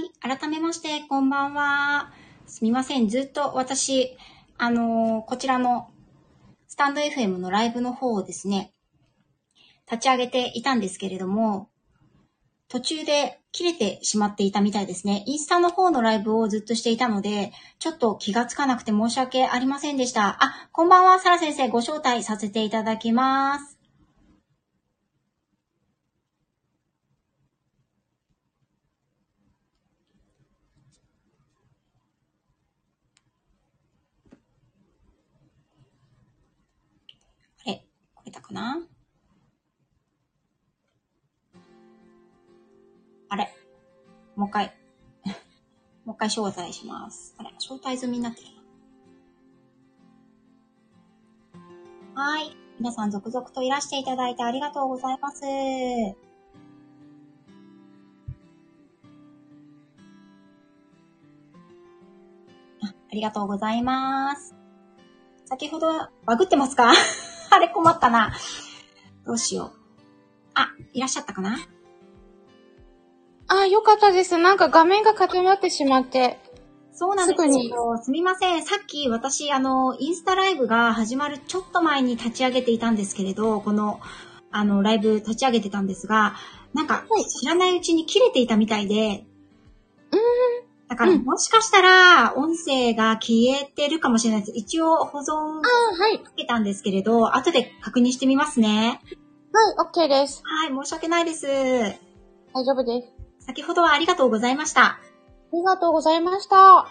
い。改めまして、こんばんは。すみません。ずっと私、あのー、こちらのスタンド FM のライブの方をですね、立ち上げていたんですけれども、途中で切れてしまっていたみたいですね。インスタの方のライブをずっとしていたので、ちょっと気がつかなくて申し訳ありませんでした。あ、こんばんは、サラ先生、ご招待させていただきます。あれ、これたかな？あれ？もう一回。もう一回招待します。あれ？招待済みになってるな。はい。皆さん続々といらしていただいてありがとうございます。あありがとうございます。先ほどはバグってますか？れ困ったな。どうしよう。あ、いらっしゃったかな？あ、よかったです。なんか画面が固まってしまって。そうなんですよ。すみません。さっき私、あの、インスタライブが始まるちょっと前に立ち上げていたんですけれど、この、あの、ライブ立ち上げてたんですが、なんか、知らないうちに切れていたみたいで、うん。だから、もしかしたら、音声が消えてるかもしれないです。一応、保存あはい。つけたんですけれど、後で確認してみますね。はい、OK です。はい、申し訳ないです。大丈夫です。先ほどはありがとうございました。ありがとうございました。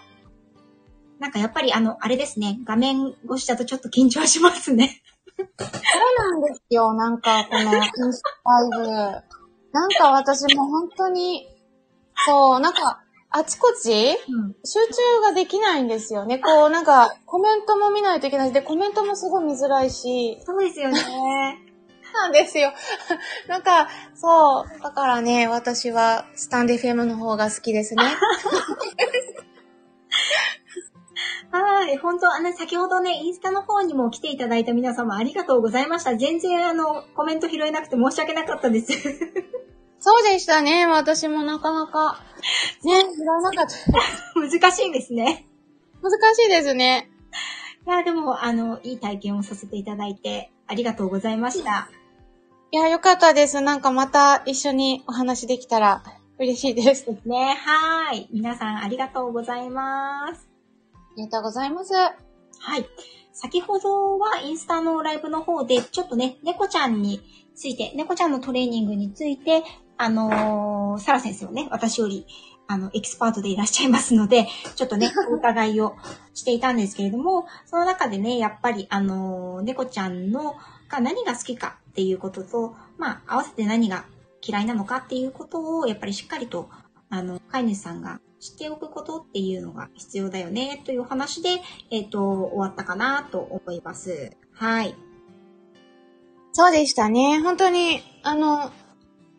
なんかやっぱりあの、あれですね、画面越しだとちょっと緊張しますね。そうなんですよ。なんか、このインスタイブ。なんか私も本当に、そう、なんか、あちこち、うん、集中ができないんですよね。こう、なんか、コメントも見ないといけないで、コメントもすごい見づらいし。そうですよね。なんですよ。なんか、そう。だからね、私はスタンディフェムの方が好きですね。はい。本当あの、先ほどね、インスタの方にも来ていただいた皆様ありがとうございました。全然あの、コメント拾えなくて申し訳なかったです。そうでしたね。私もなかなか、ね、拾えなかった。難しいですね。難しいですね。いや、でも、あの、いい体験をさせていただいて、ありがとうございました。いや、よかったです。なんかまた一緒にお話できたら嬉しいです。ですね。はい。皆さんありがとうございます。ありがとうございます。はい。先ほどはインスタのライブの方で、ちょっとね、猫ちゃんについて、猫ちゃんのトレーニングについて、あのー、サラ先生をね、私より、あの、エキスパートでいらっしゃいますので、ちょっとね、お伺いをしていたんですけれども、その中でね、やっぱり、あのー、猫ちゃんの、が何が好きかっていうことと、まあ、合わせて何が嫌いなのかっていうことを、やっぱりしっかりと、あの、飼い主さんが知っておくことっていうのが必要だよね、という話で、えっ、ー、と、終わったかなと思います。はい。そうでしたね。本当に、あの、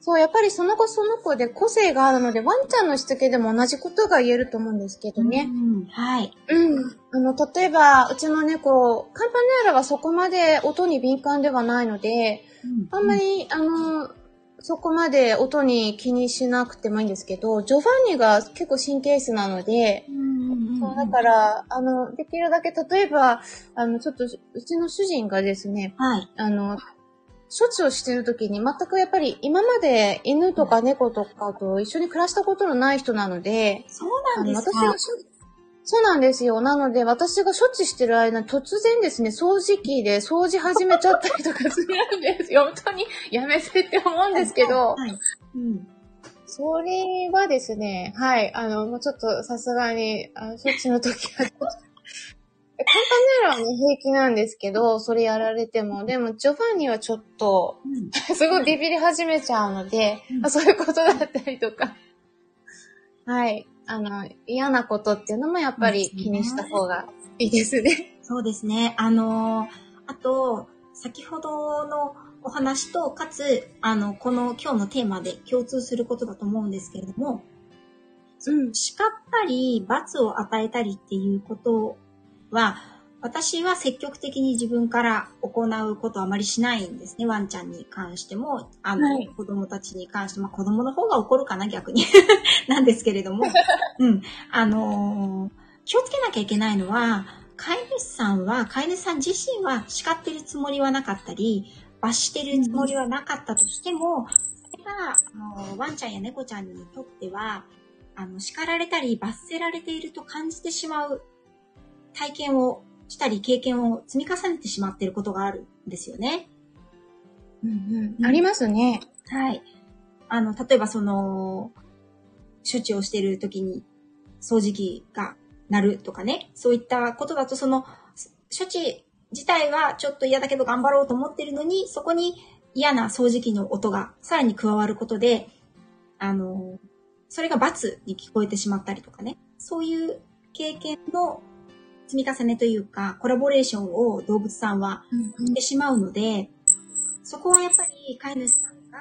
そう、やっぱりその子その子で個性があるので、ワンちゃんのしつけでも同じことが言えると思うんですけどね。うん、はい。うん。あの、例えば、うちの猫、カンパネーラはそこまで音に敏感ではないので、うん、あんまり、あの、そこまで音に気にしなくてもいいんですけど、ジョバンニが結構神経質なので、そうだから、あの、できるだけ、例えば、あの、ちょっと、うちの主人がですね、はい。あの、処置をしてる時に全くやっぱり今まで犬とか猫とかと一緒に暮らしたことのない人なので、そうなんですか？そうなんですよ。なので、私が処置してる間、突然ですね、掃除機で掃除始めちゃったりとかするんですよ。本当にやめてって思うんですけど、はい、うん、それはですね、はい、あの、もうちょっとさすがに、あ処置の時は、カンパネーラ平気なんですけど、それやられても、でも、ジョバンニはちょっと、すごいビビり始めちゃうので、うん、そういうことだったりとか、はい、あの、嫌なことっていうのもやっぱり気にした方がいいですね。そうですね。あの、あと、先ほどのお話と、かつ、あの、この今日のテーマで共通することだと思うんですけれども、うん、叱ったり、罰を与えたりっていうことは、私は積極的に自分から行うことはあまりしないんですね。ワンちゃんに関しても、あの、はい、子供たちに関しても、子供の方が怒るかな、逆に。なんですけれども。うん。あのー、気をつけなきゃいけないのは、飼い主さんは、飼い主さん自身は叱ってるつもりはなかったり、罰してるつもりはなかったとしても、それが、あの、ワンちゃんや猫ちゃんにとっては、あの、叱られたり罰せられていると感じてしまう体験をしたり経験を積み重ねてしまっていることがあるんですよね。うんうん。ありますね。はい。あの、例えばその、処置をしている時に掃除機が鳴るとかね、そういったことだとその、処置自体はちょっと嫌だけど頑張ろうと思ってるのに、そこに嫌な掃除機の音がさらに加わることで、あの、それが罰に聞こえてしまったりとかね、そういう経験の積み重ねというか、コラボレーションを動物さんはしてしまうので、うんうん、そこはやっぱり飼い主さんが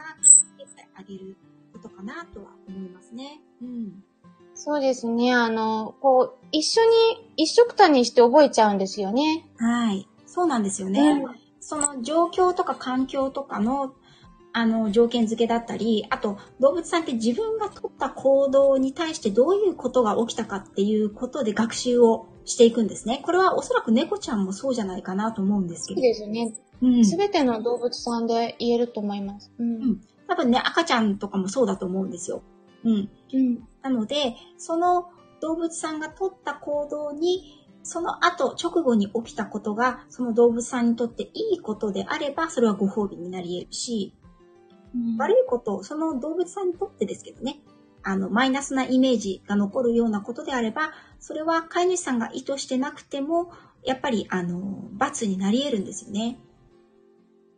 気をてあげることかなとは思いますね。うん。そうですね。あの、こう、一緒に、一緒くたにして覚えちゃうんですよね。はい。そうなんですよね。うん、その状況とか環境とかのあの、条件付けだったり、あと、動物さんって自分が取った行動に対してどういうことが起きたかっていうことで学習をしていくんですね。これはおそらく猫ちゃんもそうじゃないかなと思うんですけど。そうですね。す、べ、ての動物さんで言えると思います。うん。うん、多分ね、赤ちゃんとかもそうだと思うんですよ。うん。うん。なので、その動物さんが取った行動に、その後、直後に起きたことが、その動物さんにとっていいことであれば、それはご褒美になり得るし、うん、悪いこと、その動物さんにとってですけどね、あの、マイナスなイメージが残るようなことであれば、それは飼い主さんが意図してなくても、やっぱり、あの、罰になり得るんですよね。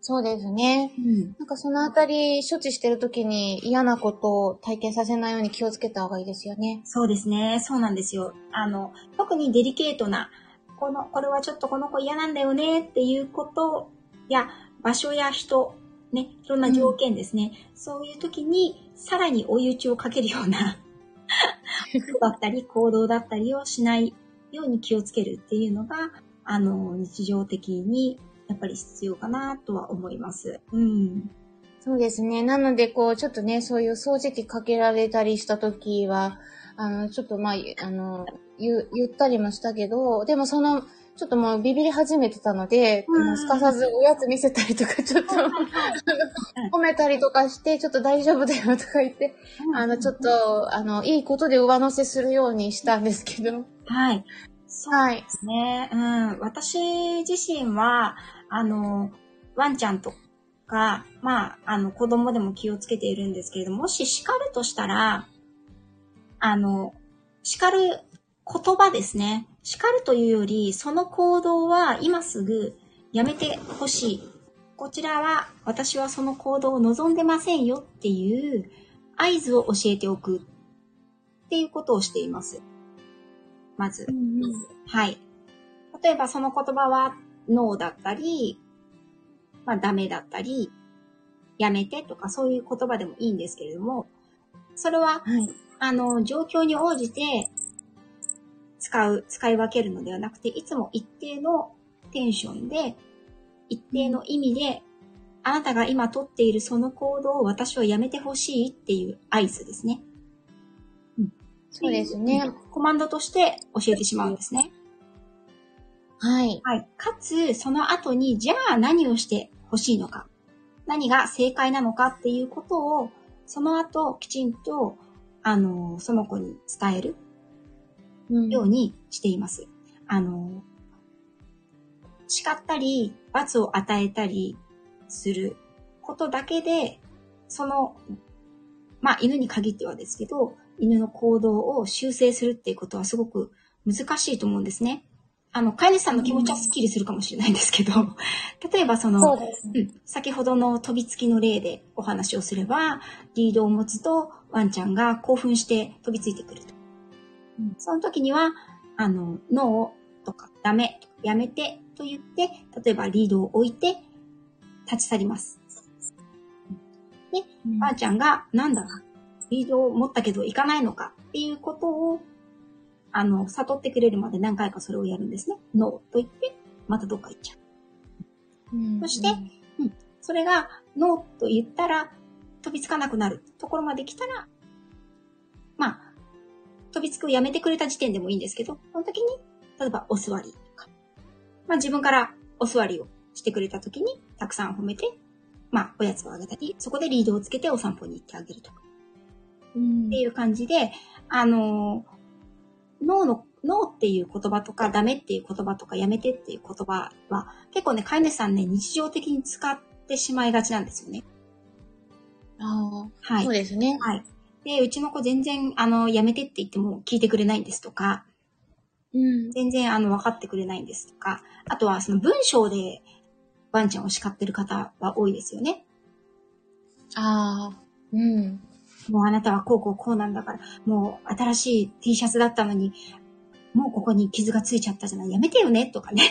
そうですね。うん、なんかそのあたり、処置してるときに嫌なことを体験させないように気をつけた方がいいですよね。そうですね。そうなんですよ。あの、特にデリケートな、この、これはちょっとこの子嫌なんだよねっていうことや、場所や人ね、いろんな条件ですね。うん、そういう時に、さらに追い打ちをかけるような 服だったり、行動だったりをしないように気をつけるっていうのが、あの、日常的にやっぱり必要かなとは思います。うん。そうですね。なので、こう、ちょっとね、そういう掃除機かけられたりした時は、あの、ちょっとまあ、あの、言、言ったりもしたけど、でもその、ちょっともうビビり始めてたので、もうすかさずおやつ見せたりとか、ちょっと褒めたりとかして、ちょっと大丈夫だよとか言って、あの、ちょっと、あの、いいことで上乗せするようにしたんですけど。はい。そうですね。うん。私自身は、あの、ワンちゃんとか、まあ、あの、子供でも気をつけているんですけれども、もし叱るとしたら、あの、叱る言葉ですね。叱るというより、その行動は今すぐやめてほしい。こちらは私はその行動を望んでませんよっていう合図を教えておくっていうことをしています。まず。うん、はい。例えばその言葉はノーだったり、まあダメだったり、やめてとかそういう言葉でもいいんですけれども、それは、はい、あの、状況に応じて使う、使い分けるのではなくて、いつも一定のテンションで、一定の意味で、あなたが今とっているその行動を私はやめてほしいっていう合図ですね。うん。そうですね。コマンドとして教えてしまうんですね。はい。はい。かつ、その後に、じゃあ何をしてほしいのか。何が正解なのかっていうことを、その後、きちんと、あの、その子に伝える。ようにしています。あの、叱ったり、罰を与えたりすることだけで、その、まあ、犬に限ってはですけど、犬の行動を修正するっていうことはすごく難しいと思うんですね。あの、飼い主さんの気持ちはスッキリするかもしれないんですけど、例えばその、ね、うん、先ほどの飛びつきの例でお話をすれば、リードを持つとワンちゃんが興奮して飛びついてくると。その時には、あの、ノーとかダメ、やめてと言って、例えばリードを置いて立ち去ります。で、ばあちゃんが、なんだ、リードを持ったけど行かないのかっていうことを、あの、悟ってくれるまで何回かそれをやるんですね。ノーと言ってまたどっか行っちゃう。うんそしてそれがノーと言ったら飛びつかなくなるところまで来たら、まあ、飛びつくをやめてくれた時点でもいいんですけど、その時に、例えばお座りとか、まあ自分からお座りをしてくれた時にたくさん褒めて、まあおやつをあげたり、そこでリードをつけてお散歩に行ってあげるとか。うんっていう感じで、あのー、ノーの、ノーっていう言葉とか、ダメっていう言葉とか、やめてっていう言葉は、結構ね、飼い主さんね、日常的に使ってしまいがちなんですよね。ああ、はいそう。ですね。はい。で、うちの子全然、あの、やめてって言っても聞いてくれないんですとか、うん。全然、あの、分かってくれないんですとか、あとは、その文章で、ワンちゃんを叱ってる方は多いですよね。ああ、うん。もうあなたはこうこうこうなんだから、もう新しい T シャツだったのに、もうここに傷がついちゃったじゃない、やめてよね、とかね。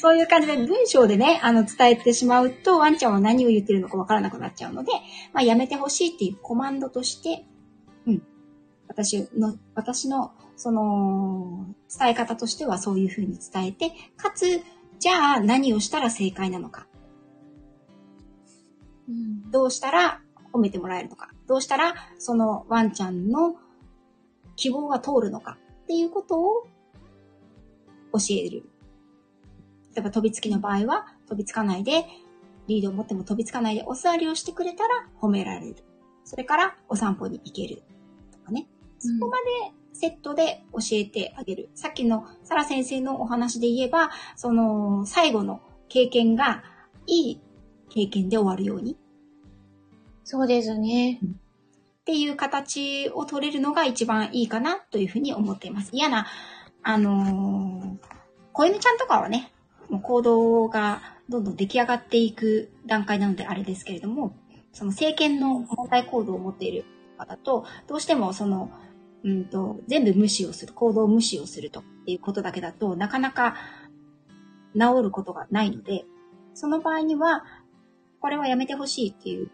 そういう感じで文章でね、あの、伝えてしまうと、ワンちゃんは何を言ってるのかわからなくなっちゃうので、まあ、やめてほしいっていうコマンドとして、うん。私の、私の、その、伝え方としてはそういうふうに伝えて、かつ、じゃあ何をしたら正解なのか。うん。どうしたら褒めてもらえるのか。どうしたらそのワンちゃんの希望が通るのかっていうことを教える。例えば飛びつきの場合は飛びつかないで、リードを持っても飛びつかないでお座りをしてくれたら褒められる。それからお散歩に行ける。とかね。そこまでセットで教えてあげる。さっきのサラ先生のお話で言えば、その最後の経験がいい経験で終わるようにそうですね。っていう形を取れるのが一番いいかなというふうに思っています。嫌な、あのー、子犬ちゃんとかはね、もう行動がどんどん出来上がっていく段階なのであれですけれども、その政権の問題行動を持っている方と、どうしてもその、うんと、全部無視をする、行動を無視をするということだけだとなかなか治ることがないので、その場合には、これはやめてほしいっていう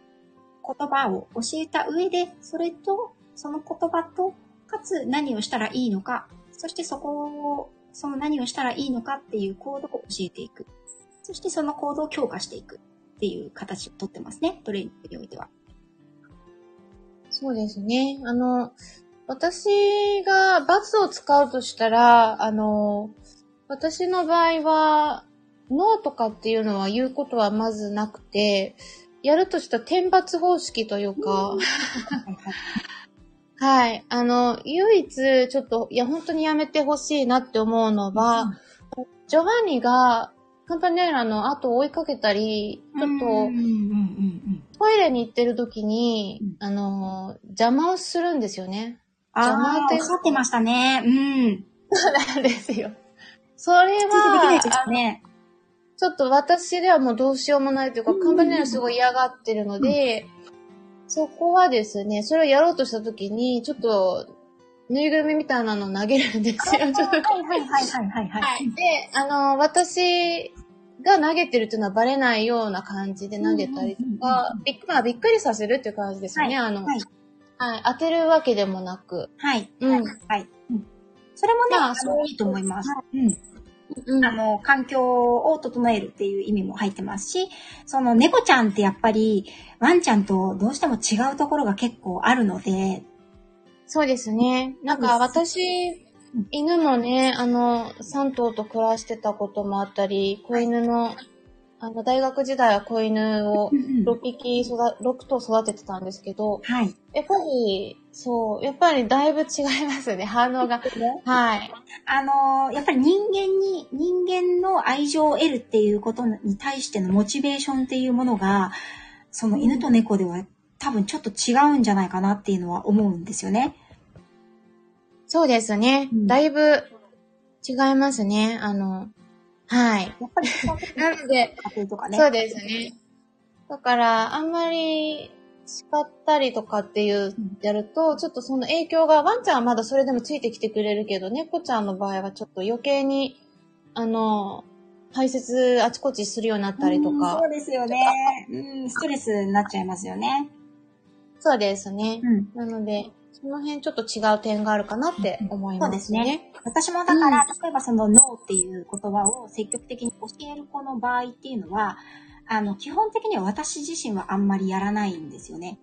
言葉を教えた上で、それと、その言葉と、かつ何をしたらいいのか、そしてそこを、その何をしたらいいのかっていう行動を教えていく。そしてその行動を強化していくっていう形をとってますね、トレーニングにおいては。そうですね。あの、私が罰を使うとしたら、あの、私の場合は、ノーとかっていうのは言うことはまずなくて、やるとしたら天罰方式というか、はい。あの、唯一、ちょっと、いや、本当にやめてほしいなって思うのは、ジョバンニが、カンパネーラの後を追いかけたり、ちょっとうんうんうんうん。トイレに行ってる時にうん、あの、邪魔をするんですよね。邪魔っておっしゃってましたね。うん。そうなんですよ。それついてできないは、ですね。ちょっと私ではもうどうしようもないというか、うんカンパネーラすごい嫌がってるので、そこはですね、それをやろうとした時に、ちょっと、ぬいぐるみみたいなのを投げるんですよ。ちょっとはいはいはいはいはいは。はいい。で、あの、私が投げてるっていうのはバレないような感じで投げたりとか、びっくまあびっくりさせるっていう感じですよね。あの、はいはい。当てるわけでもなく。はい。うん。はい。うんそれもね、まあいいと思います。うん。うん。あの、環境を整えるっていう意味も入ってますし、その猫ちゃんってやっぱりワンちゃんとどうしても違うところが結構あるので、そうですね。なんか私、犬もね、あの、3頭と暮らしてたこともあったり、子犬の、あの、大学時代は子犬を6匹育、6頭育ててたんですけど、はい。やっぱり、そう、やっぱりだいぶ違いますね、反応が。はい。あのーやっぱり人間に、人間の愛情を得るっていうことに対してのモチベーションっていうものが、その犬と猫では多分ちょっと違うんじゃないかなっていうのは思うんですよね。そうですね。うんだいぶ違いますね。あの、はい。やっぱり なので、家庭とかね。そうですね。だから、あんまり叱ったりとかっていうん、やると、ちょっとその影響が、ワンちゃんはまだそれでもついてきてくれるけど、猫ちゃんの場合はちょっと余計に、あの、排泄あちこちするようになったりとかうんそ。うですよね。うん、ストレスになっちゃいますよね。そうですね。うん。なので、その辺ちょっと違う点があるかなって思いますね。そうですね。私もだから、うん、例えばそのノーっていう言葉を積極的に教える子の場合っていうのは、あの、基本的には私自身はあんまりやらないんですよね。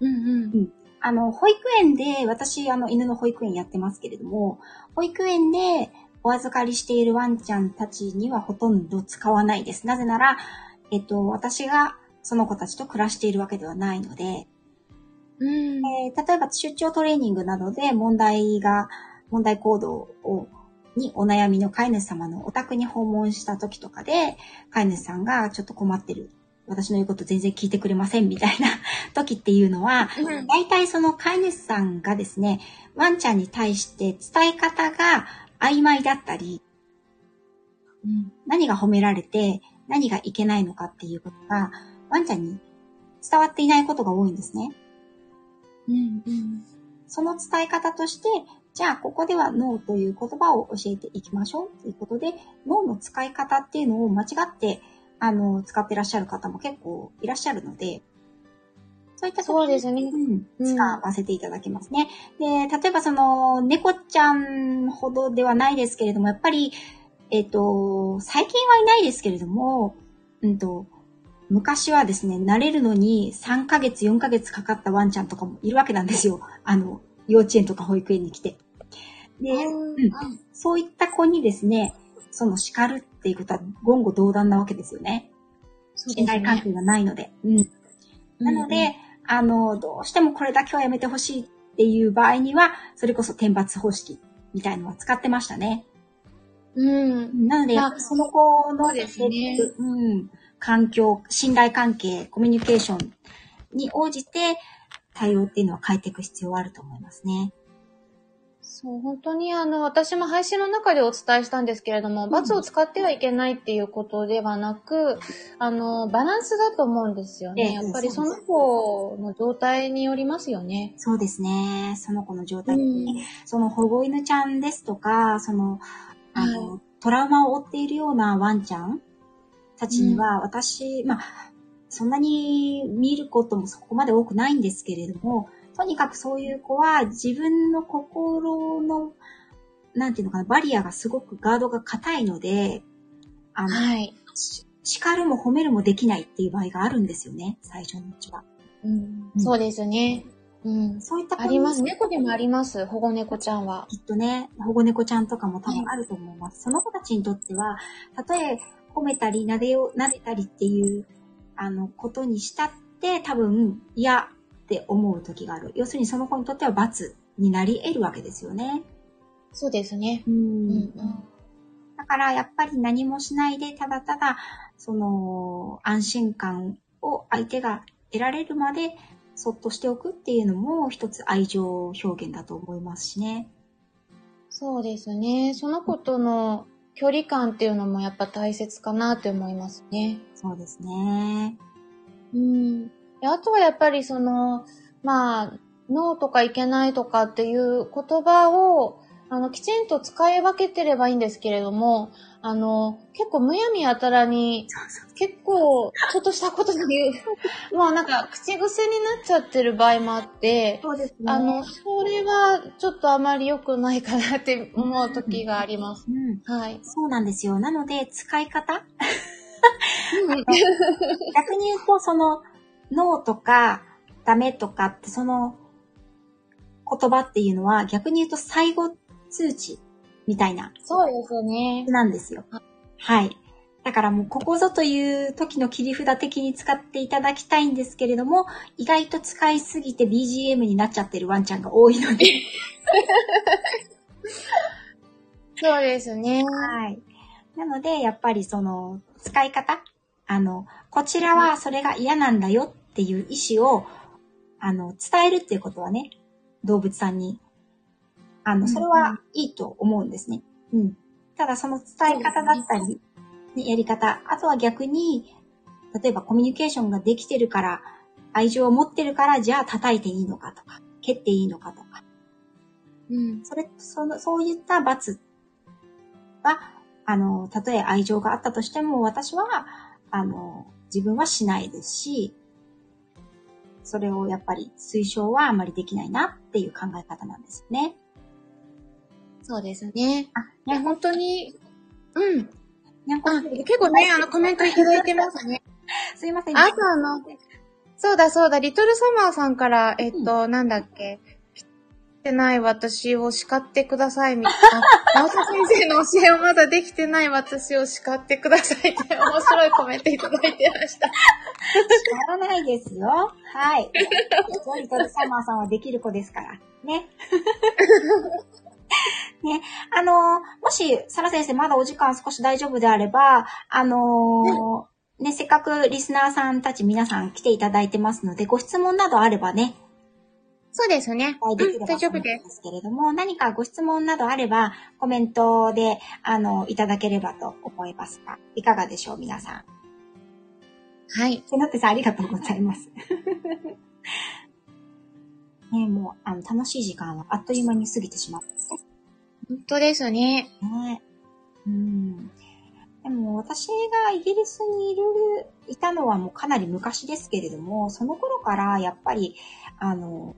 うんうん。うん。あの、保育園で、私、あの、犬の保育園やってますけれども、保育園でお預かりしているワンちゃんたちにはほとんど使わないです。なぜなら、えっと、私がその子たちと暮らしているわけではないので、うん、えー、例えば出張トレーニングなどで問題が、問題行動を、にお悩みの飼い主様のお宅に訪問した時とかで、飼い主さんがちょっと困ってる。私の言うこと全然聞いてくれませんみたいな 時っていうのは、うん、大体その飼い主さんがですね、ワンちゃんに対して伝え方が曖昧だったり、うん、何が褒められて何がいけないのかっていうことが、ワンちゃんに伝わっていないことが多いんですね。うんうん、その伝え方として、じゃあここではノーという言葉を教えていきましょうということで、ノーの使い方っていうのを間違って、あの、使ってらっしゃる方も結構いらっしゃるので、そういったそうですね。うん、使わせていただきますね。で、例えばその、猫ちゃんほどではないですけれども、やっぱり、えっ、ー、と、最近はいないですけれども、うんと、昔はですね、慣れるのに3ヶ月、4ヶ月かかったワンちゃんとかもいるわけなんですよ。あの、幼稚園とか保育園に来て。で、うん、そういった子にですね、その叱るっていうことは言語道断なわけですよね。信頼関係がないので。うん。なので、うん、あの、どうしてもこれだけはやめてほしいっていう場合には、それこそ天罰方式みたいのは使ってましたね。うん。なので、その子の、ですね、うん。環境、信頼関係、コミュニケーションに応じて対応っていうのは変えていく必要はあると思いますね。そう、本当にあの、私も配信の中でお伝えしたんですけれども、うん、罰を使ってはいけないっていうことではなく、あの、バランスだと思うんですよね。やっぱりその子の状態によりますよね。そうですね。その子の状態、うん、その保護犬ちゃんですとか、その、あの、はい、トラウマを負っているようなワンちゃんたちには、私、まあ、そんなに見ることもそこまで多くないんですけれども、とにかくそういう子は自分の心の、なんていうのかな、バリアがすごくガードが硬いので、あの、はい、叱るも褒めるもできないっていう場合があるんですよね、最初のうちは。うん、うん、そうですね。うん。そういったあります。猫でもあります。保護猫ちゃんは。きっとね、保護猫ちゃんとかも多分あると思います。その子たちにとっては、たとえ褒めたり、撫でよ、撫でたりっていう、あの、ことにしたって、多分、嫌って思う時がある。要するにその子にとっては罰になり得るわけですよね。そうですね。うん。うん、だから、やっぱり何もしないで、ただただ、その、安心感を相手が得られるまで、そっとしておくっていうのも、一つ愛情表現だと思いますしね。そうですね。その子との距離感っていうのもやっぱ大切かなって思いますね。そうですね。うん。あとはやっぱりその、まあ、ノーとかいけないとかっていう言葉を、あの、きちんと使い分けてればいいんですけれども、あの、結構むやみやたらに、結構、ちょっとしたことで言う、もうなんか、口癖になっちゃってる場合もあって、そうですね。あの、それは、ちょっとあまり良くないかなって思う時があります。うん、はい。そうなんですよ。なので、使い方？逆に言うと、その、ノーとか、ダメとかって、その、言葉っていうのは、逆に言うと最後通知みたいな。そうですね。なんですよ。はい。だからもうここぞという時の切り札的に使っていただきたいんですけれども、意外と使いすぎて BGM になっちゃってるワンちゃんが多いので。そうですね。はい。なので、やっぱりその、使い方あの、こちらはそれが嫌なんだよっていう意思を、あの、伝えるっていうことはね、動物さんにあの、それはいいと思うんですね。うん。ただその伝え方だったり、ね、やり方、あとは逆に、例えばコミュニケーションができてるから、愛情を持ってるから、じゃあ叩いていいのかとか、蹴っていいのかとか。うん。それ、その、そういった罰は、あの、たとえ愛情があったとしても、私は、あの、自分はしないですし、それをやっぱり推奨はあんまりできないなっていう考え方なんですよね。そうですね。あ、いや、本当に、うん。結構ね、あの、コメントいただいてますね。すいません。あとあの、そうだそうだ、リトルサマーさんから、えっと、なんだっけ、来てない私を叱ってください、みたいな。直田先生の教えをまだできてない私を叱ってくださいって、面白いコメントいただいてました。やらないですよ。はい。リトルサマーさんはできる子ですから。ね。ね。あのーもし、サラ先生まだお時間少し大丈夫であれば、あのーね、せっかくリスナーさんたち皆さん来ていただいてますので、ご質問などあればね、そうですね。お答えできればうん大丈夫で。ですすけれども、何かご質問などあれば、コメントで、あの、いただければと思いますが、いかがでしょう、皆さん。はい。せのってさん、ありがとうございます。ねもう、あの、楽しい時間はあっという間に過ぎてしまったんです本当ですね。ね。うん。でも、私がイギリスにいる、いたのはもうかなり昔ですけれども、その頃からやっぱり、あの、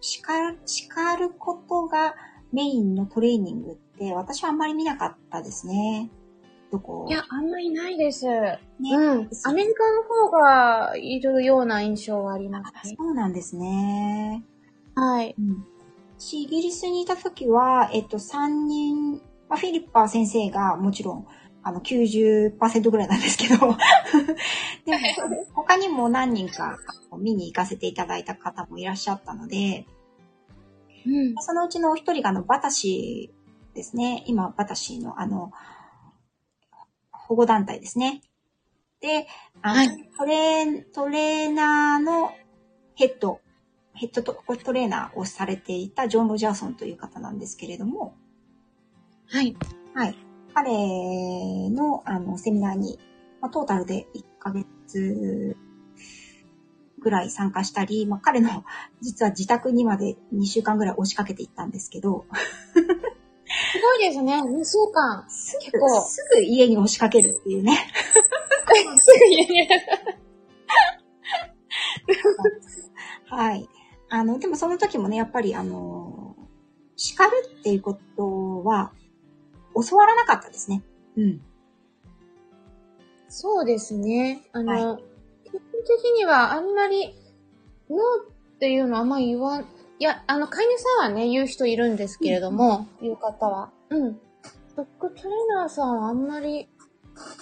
叱る、叱ることがメインのトレーニングって、私はあんまり見なかったですね。どこ？いや、あんまりないです。ね。うん。アメリカの方がいるような印象はありますね。そうなんですね。はい。うん。私、イギリスにいた時は、えっと、3人、まあ、フィリッパー先生がもちろん、あの、90%ぐらいなんですけど、でも、他にも何人か見に行かせていただいた方もいらっしゃったので、うん。そのうちのお一人があの、バタシーですね。今、バタシーのあの、保護団体ですね。で、あの、はいトレー、トレーナーのヘッド、ヘッドトトレーナーをされていたジョン・ロジャーソンという方なんですけれども、はい。はい。彼の、あの、セミナーに、まあ、トータルで1ヶ月ぐらい参加したり、まあ、彼の、実は自宅にまで2週間ぐらい押しかけていったんですけど、すごいですね。2週間。す結構すぐ家に押しかけるっていうね。すぐ家に。はい。あの、でもその時もね、やっぱりあの、叱るっていうことは、教わらなかったですね。うん。そうですね。あの、は基本的にはあんまり、ノーっていうのはあんま言わん、いや、あの、飼い主さんはね、言う人いるんですけれども、言う方は。うん。ドッグトレーナーさんはあんまり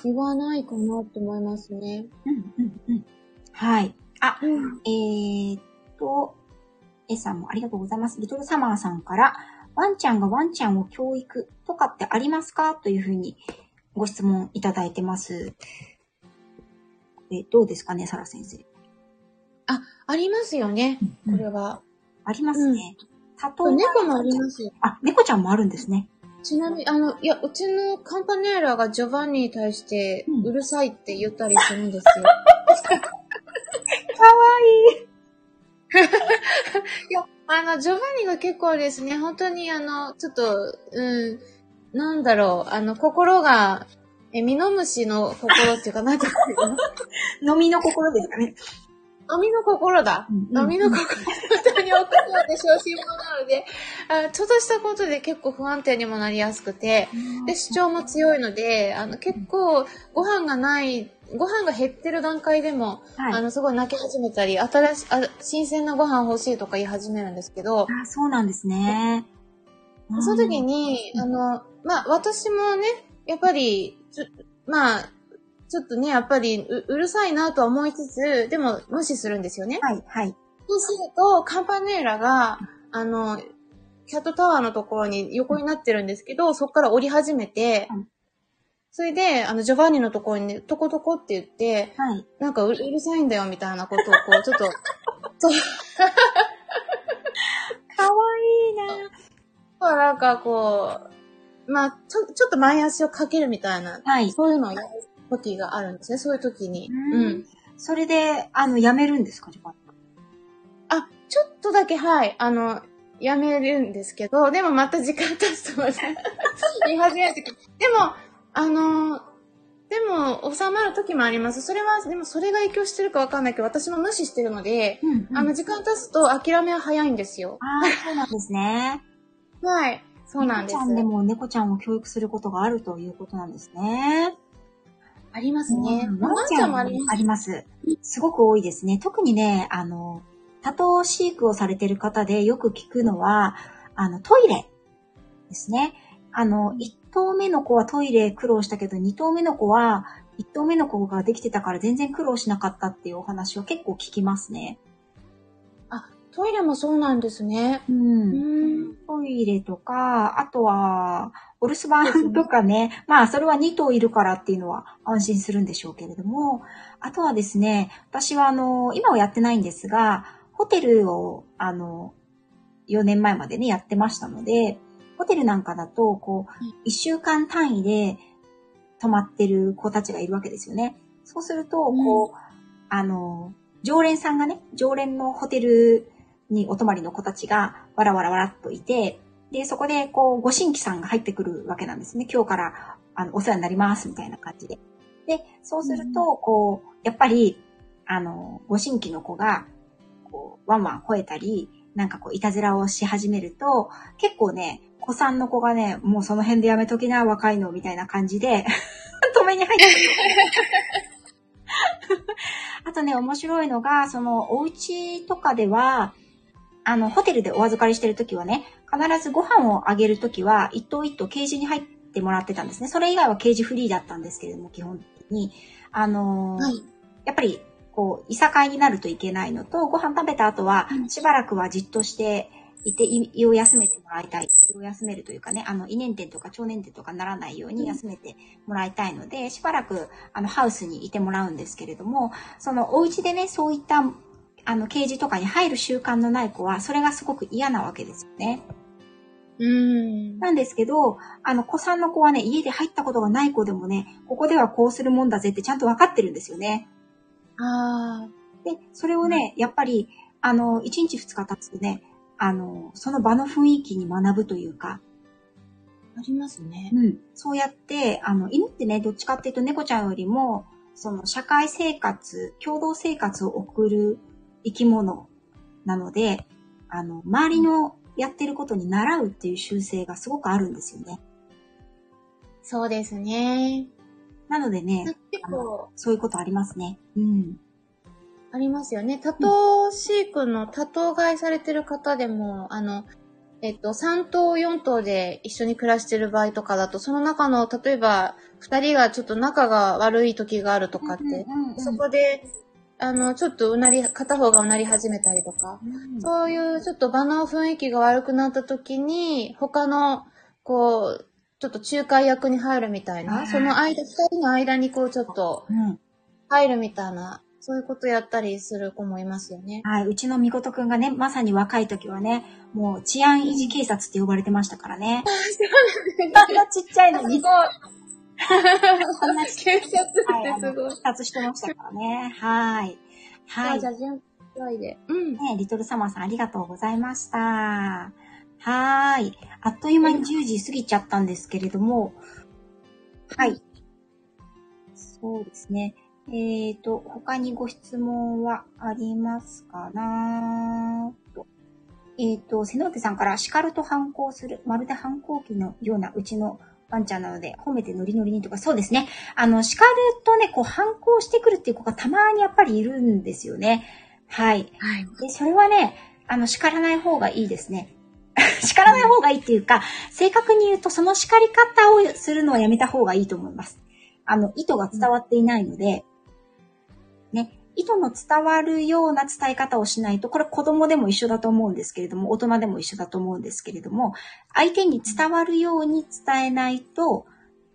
言わないかなと思いますね。うん、うん、うん。はい。あ、うん。えーっと、A さんもありがとうございます。リトルサマーさんから、ワンちゃんがワンちゃんを教育とかってありますか？というふうにご質問いただいてます。えどうですかね、サラ先生。あ、ありますよね。これは。ありますね。例えば猫もありますよ。あ、猫ちゃんもあるんですね。ちなみに、あの、いや、うちのカンパネーラがジョバンニに対してうんうるさいって言ったりするんですよ。いや、あの、ジョバンニが結構ですね、本当にあの、ちょっと、うん、なんだろう、あの、心が、え、ミノムシの心っていうか、なんていうの 飲みの心ですかね。飲みの心だ。うん飲みの心、本当に奥まで小心者なので、あちょっとしたことで結構不安定にもなりやすくて、で、主張も強いので、あの、結構、ご飯がない、ご飯が減ってる段階でも、はい。あの、すごい泣き始めたり、新しい、あ新鮮なご飯欲しいとか言い始めるんですけど、あ、そうなんですね。その時に、うんあの、まあ、私もね、やっぱり、ちょまあ、ちょっとね、やっぱりう、うるさいなとは思いつつ、でも無視するんですよね。はい、はい。そうすると、カンパネーラが、あの、キャットタワーのところに横になってるんですけど、そこから降り始めて、うんそれで、あの、ジョバンニのところにね、トコトコって言って、はい。なんかううるさいんだよみたいなことを、こう、ちょっと、そう、かわいいななんかこう、まあ、ちょ、ちょっと前足をかけるみたいな、はい。そういうのをやる時があるんですね、そういう時に。ううんん。それで、あの、やめるんですか、ジョバンあ、ちょっとだけ、はい、あの、やめるんですけど、でもまた時間経つとまた 言い始める時でも、あの、ででも、収まる時もあります。それは、でもそれが影響してるかわかんないけど、私も無視してるので、うんうんあの、時間経つと諦めは早いんですよ。ああ、そうなんですね。はい。そうなんです猫ちゃ。んでも猫ちゃんを教育することがあるということなんですね。ありますね。うんワンちゃんもあります。あります。すごく多いですね。特にね、あの、多頭飼育をされている方でよく聞くのは、あの、トイレですね。あの、1頭目の子はトイレ苦労したけど、2頭目の子は、1頭目の子ができてたから全然苦労しなかったっていうお話を結構聞きますね。あ、トイレもそうなんですね。う。うんん。トイレとか、あとは、お留守番とかね。まあ、それは2頭いるからっていうのは安心するんでしょうけれども、あとはですね、私はあの、今はやってないんですが、ホテルを、あの、4年前までね、やってましたので、ホテルなんかだと、こはう、1週間単位で泊まってる子たちがいるわけですよね。そうすると、こう、あの、常連さんがね、常連のホテルにお泊まりの子たちがわらわらわらっといて、で、そこで、こう、ご新規さんが入ってくるわけなんですね。今日から、あの、お世話になります、みたいな感じで。で、そうすると、こう、やっぱり、あの、ご新規の子が、こう、ワンワン吠えたり、なんかこう、いたずらをし始めると、結構ね、子さんの子がね、もうその辺でやめときな、若いの、みたいな感じで、止めに入ってくる。あとね、面白いのが、その、お家とかでは、あの、ホテルでお預かりしてるときはね、必ずご飯をあげるときは、一頭一頭ケージに入ってもらってたんですね。それ以外はケージフリーだったんですけれども、基本的に。あのーはい。やっぱり、こう、いさかいになるといけないのと、ご飯食べた後はう、んしばらくはじっとしていて、い胃を休めてもらいたい。胃を休めるというかね、あの、胃粘点とか腸粘点とかならないように休めてもらいたいので、しばらく、あの、ハウスにいてもらうんですけれども、その、お家でね、そういった、あの、ケージとかに入る習慣のない子は、それがすごく嫌なわけですよね。うん。なんですけど、あの、子さんの子はね、家で入ったことがない子でもね、ここではこうするもんだぜってちゃんと分かってるんですよね。あで、それをね、やっぱり、あの、1日2日経つとね、あの、その場の雰囲気に学ぶというか、あ、ありますね。うん、そうやって、あの、犬ってね、どっちかっていうと猫ちゃんよりも、その社会生活、共同生活を送る生き物なので、あの、周りのやってることに習うっていう習性がすごくあるんですよね。そうですね。なのでね、結構、そういうことありますね。うん。ありますよね。多頭飼育の多頭飼いされてる方でも、あの、えっと、3頭、4頭で一緒に暮らしてる場合とかだと、その中の、例えば、2人がちょっと仲が悪い時があるとかって、うんうんそこで、あの、ちょっとうなり、片方がうなり始めたりとか、うんそういうちょっと場の雰囲気が悪くなった時に、他の、こう、ちょっと仲介役に入るみたいな、はいその間、二人の間にこうちょっとうん。入るみたいな、そういうことやったりする子もいますよね。はい。うちのみことくんがね、まさに若い時はね、もう治安維持警察って呼ばれてましたからね。あんなちっちゃいのに、ごい。あんなちっち警察ってすごい。視察してましたからね。はい。はい。じゃあ、じゃあ、いで。うん。ね、リトルサマーさんありがとうございました。はーい。あっという間に10時過ぎちゃったんですけれども、はい。そうですね。えーと、他にご質問はありますかなと。えーと、瀬ノ手さんから叱ると反抗する、まるで反抗期のようなうちのワンちゃんなので、褒めてノリノリにとか、そうですね。あの、叱るとね、こう反抗してくるっていう子がたまにやっぱりいるんですよね。はい。はい。で、それはね、あの、叱らない方がいいですね。叱らない方がいいっていうか、正確に言うと、その叱り方をするのはやめた方がいいと思います。あの、意図が伝わっていないので、ね、意図の伝わるような伝え方をしないと、これ子供でも一緒だと思うんですけれども、大人でも一緒だと思うんですけれども、相手に伝わるように伝えないと、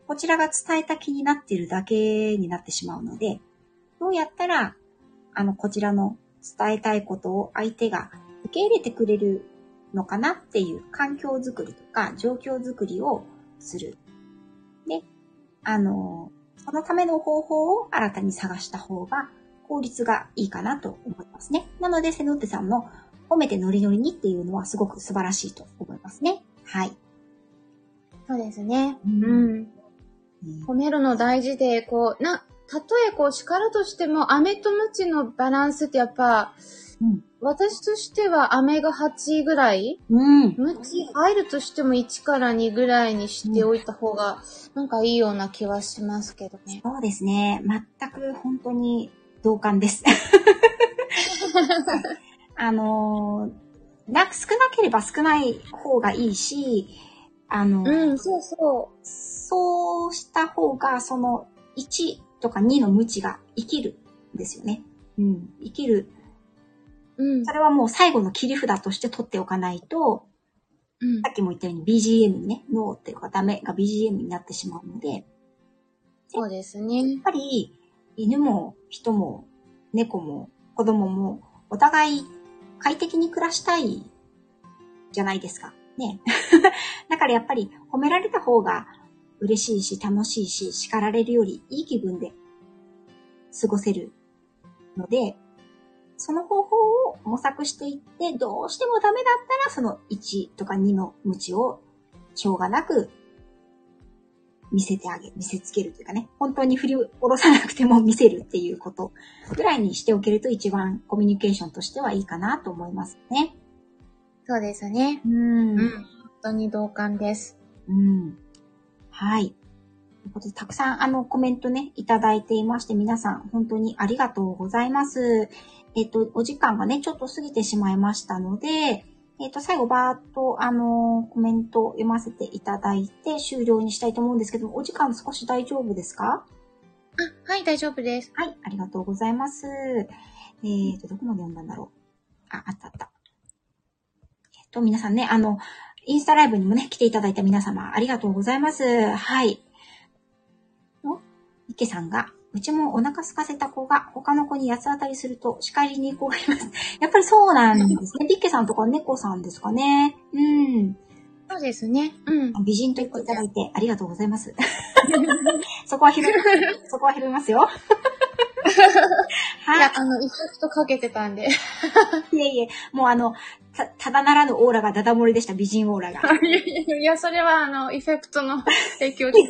こちらが伝えた気になっているだけになってしまうので、どうやったら、あの、こちらの伝えたいことを相手が受け入れてくれるのかなっていう環境づくりとか状況づくりをする。で、あの、そのための方法を新たに探した方が効率がいいかなと思いますね。なので、セノッテさんの褒めてノリノリにっていうのはすごく素晴らしいと思いますね。はい。そうですね。うんうん。褒めるの大事で、こう、な、たとえこう叱るとしても、飴とムチのバランスってやっぱ、うん。私としては飴が8ぐらい？うん。ムチ入るとしても1から2ぐらいにしておいた方が、なんかいいような気はしますけどね。そうですね。全く本当に同感です。あのー、な、少なければ少ない方がいいし、あの、うん、そうそそうした方が、その1とか2の無知が生きるんですよね。うん。生きる。う。うんそ。れはもう最後の切り札として取っておかないと、うんさっきも言ったように BGM にね、ノーっていうかダメが BGM になってしまうので、やそうですねっ。ぱり犬も人も猫も子供もお互い快適に暮らしたいじゃないですか。ね。だからやっぱり褒められた方が嬉しいし楽しいし叱られるよりいい気分で過ごせるので、その方法を模索していって、どうしてもダメだったらその1とか2の無知をしょうがなく見せてあげる、見せつけるというかね、本当に振り下ろさなくても見せるっていうことぐらいにしておけると一番コミュニケーションとしてはいいかなと思いますね。そうですね。うんうん。本当に同感です。うん。はい。ということで、たくさんあのコメントね、いただいていまして、皆さん本当にありがとうございます。えっと、お時間がね、ちょっと過ぎてしまいましたので、えっと、最後バーっと、あのコメントを読ませていただいて終了にしたいと思うんですけども、お時間少し大丈夫ですか？あ、はい、大丈夫です。はい、ありがとうございます。えっ、と、どこまで読んだんだろう？あ、あったあった。えっ、と、皆さんね、あの、インスタライブにもね、来ていただいた皆様、ありがとうございます。はい。お、池さんが、うちもお腹空かせた子が他の子に八つ当たりすると叱りに行こうがいます。やっぱりそうなんですね。ビッケさんとか猫さんですかね。うん。そうですね。うん。美人と言っていただいてありがとうございます。そこは拾い。そこは拾いますよ。はいいや、あの、エフェクトかけてたんで。いえいえ、もうあの、た、ただならぬオーラがダダ漏れでした、美人オーラが。いや、それはあの、エフェクトの影響で。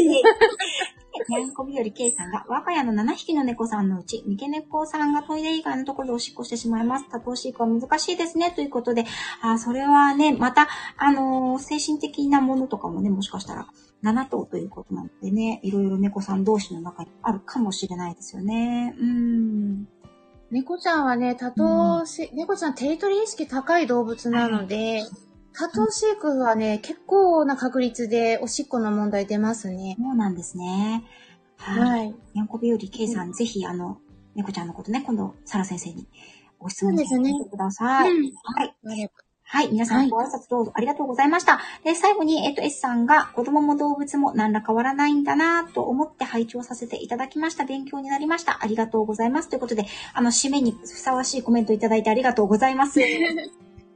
にゃんこびよりけいさんが、我が家の7匹の猫さんのうち、三毛猫さんがトイレ以外のところでおしっこしてしまいます。多頭飼育は難しいですね、ということで、あ、それはね、また、あのー精神的なものとかもね、もしかしたら、7頭ということなのでね、いろいろ猫さん同士の中にあるかもしれないですよね。うーん。猫ちゃんはね、多頭飼、猫ちゃんテリトリー意識高い動物なので、多頭飼育はね、結構な確率でおしっこの問題出ますね。そうなんですね。はい。はい。にゃんこびよりけいさん、ぜひ、あの、猫ちゃんのことね、今度、サラ先生にご質問してください。うんはい。はい。皆さん、はいご挨拶どうぞありがとうございました。で、最後に、えっと、S さんが、子供も動物も何ら変わらないんだなと思って拝聴させていただきました。勉強になりました。ありがとうございます。ということで、あの、締めにふさわしいコメントいただいてありがとうございます。あ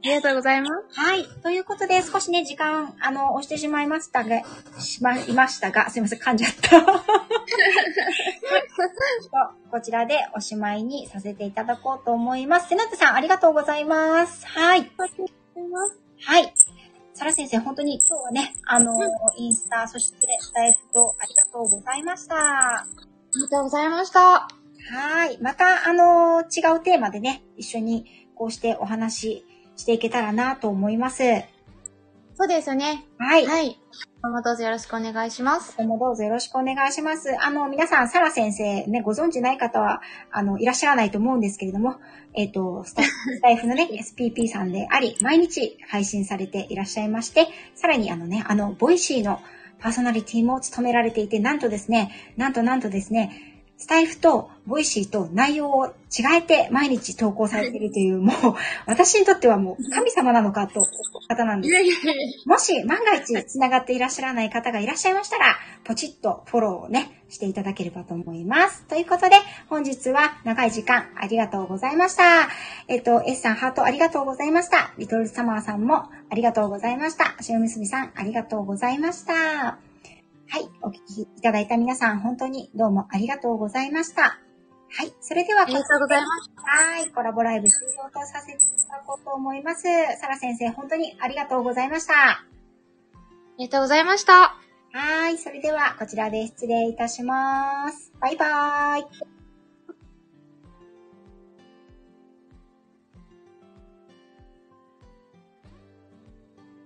りがとうございます。はい。ということで、少しね、時間、あの、押してしまいましたが、しまいましたが、すいません、噛んじゃった。こちらでおしまいにさせていただこうと思います。セナットさん、ありがとうございます。はい。はい。サラ先生、本当に今日はね、あの、インスタ、そしてスタイフとありがとうございました。ありがとうございました。はい。また、あの、違うテーマでね、一緒にこうしてお話ししていけたらなと思います。そうですね。はい。はい。今後どうぞよろしくお願いします。今後もどうぞよろしくお願いします。あの、皆さん、サラ先生ね、ご存知ない方は、あの、いらっしゃらないと思うんですけれども、えっ、と、スタ スタイフのね、SPP さんであり、毎日配信されていらっしゃいまして、さらにあのね、あの、 Voicy のパーソナリティも務められていて、なんとですね、なんとなんとですね、スタイフと Voicy と内容を違えて毎日投稿されているという、もう、私にとってはもう神様なのかと、方なんですもし万が一繋がっていらっしゃらない方がいらっしゃいましたら、ポチッとフォローをね、していただければと思います。ということで、本日は長い時間ありがとうございました。えっと、S さんハートありがとうございました。リトルサマーさんもありがとうございました。塩むすびさんありがとうございました。はい、お聞きいただいた皆さん本当にどうもありがとうございました。はい、それではありがとうございます。はい、コラボライブ終了とさせていただこうと思います。サラ先生、本当にありがとうございました。ありがとうございました。はい。それでは、こちらで失礼いたします。バイバーイ。